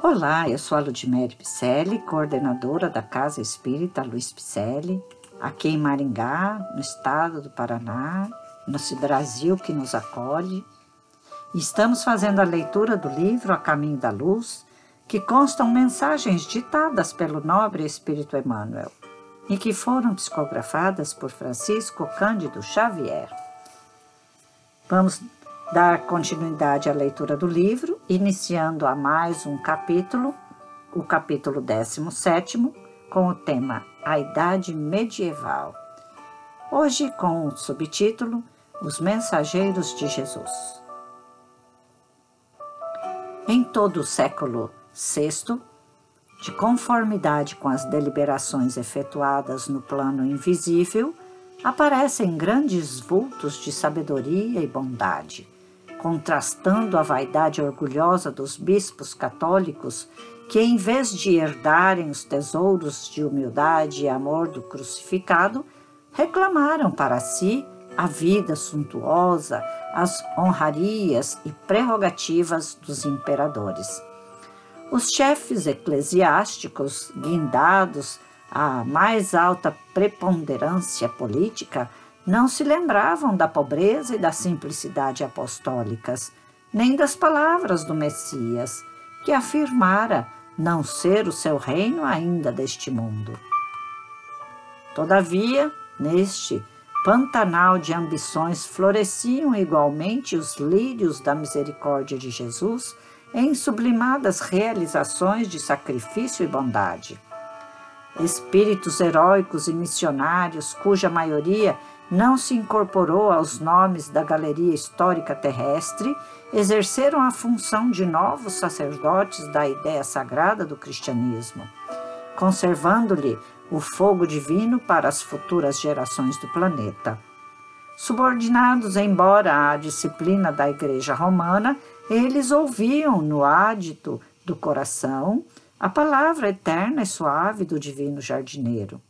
Olá, eu sou a Ludmere Picelli, coordenadora da Casa Espírita Luiz Picelli, aqui em Maringá, no estado do Paraná, no Brasil que nos acolhe. Estamos fazendo a leitura do livro A Caminho da Luz, que constam mensagens ditadas pelo nobre Espírito Emmanuel e que foram psicografadas por Francisco Cândido Xavier. Vamos dar continuidade à leitura do livro, iniciando a mais um capítulo, o capítulo 17, com o tema A Idade Medieval. Hoje com o subtítulo Os Mensageiros de Jesus. Em todo o século VI, de conformidade com as deliberações efetuadas no plano invisível, aparecem grandes vultos de sabedoria e bondade contrastando a vaidade orgulhosa dos bispos católicos que, em vez de herdarem os tesouros de humildade e amor do crucificado, reclamaram para si a vida suntuosa, as honrarias e prerrogativas dos imperadores. Os chefes eclesiásticos, guindados à mais alta preponderância política, não se lembravam da pobreza e da simplicidade apostólicas, nem das palavras do Messias, que afirmara não ser o seu reino ainda deste mundo. Todavia, neste pantanal de ambições floresciam igualmente os lírios da misericórdia de Jesus em sublimadas realizações de sacrifício e bondade. Espíritos heróicos e missionários, cuja maioria não se incorporou aos nomes da galeria histórica terrestre, exerceram a função de novos sacerdotes da ideia sagrada do cristianismo, conservando-lhe o fogo divino para as futuras gerações do planeta. Subordinados, embora à disciplina da Igreja Romana, eles ouviam no ádito do coração a palavra eterna e suave do divino jardineiro.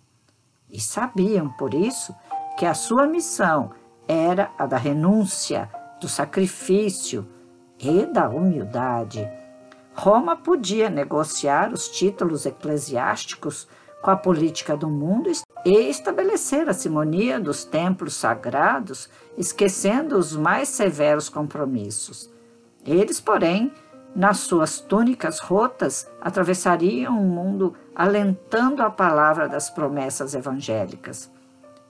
E sabiam, por isso, que a sua missão era a da renúncia, do sacrifício e da humildade. Roma podia negociar os títulos eclesiásticos com a política do mundo e estabelecer a simonia dos templos sagrados, esquecendo os mais severos compromissos. Eles, porém, nas suas túnicas rotas, atravessariam o mundo alentando a palavra das promessas evangélicas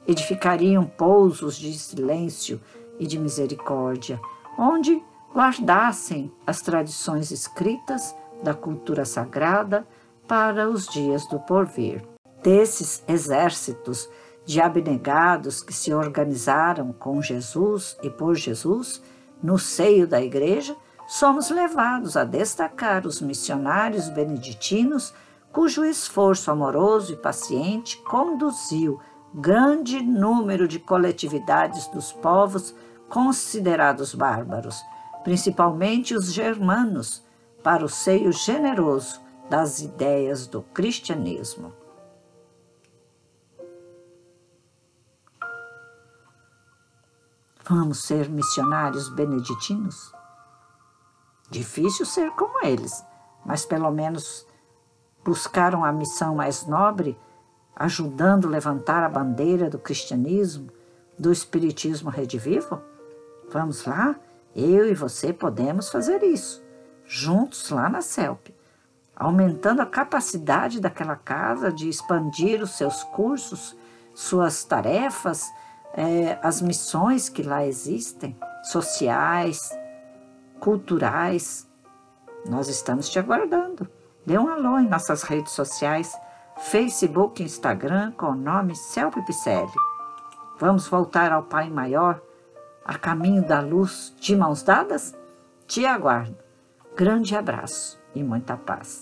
edificariam pousos de silêncio e de misericórdia, onde guardassem as tradições escritas da cultura sagrada para os dias do porvir. Desses exércitos de abnegados que se organizaram com Jesus e por Jesus no seio da Igreja, somos levados a destacar os missionários beneditinos cujo esforço amoroso e paciente conduziu grande número de coletividades dos povos considerados bárbaros, principalmente os germanos, para o seio generoso das ideias do cristianismo. Vamos ser missionários beneditinos? Difícil ser como eles, mas pelo menos buscaram a missão mais nobre ajudando a levantar a bandeira do cristianismo, do espiritismo redivivo? Vamos lá? Eu e você podemos fazer isso, juntos lá na CELP, aumentando a capacidade daquela casa de expandir os seus cursos, suas tarefas, é, as missões que lá existem, sociais, culturais. Nós estamos te aguardando. Dê um alô em nossas redes sociais Facebook e Instagram com o nome Celpe Picelli. Vamos voltar ao Pai Maior, a caminho da luz, de mãos dadas? Te aguardo. Grande abraço e muita paz.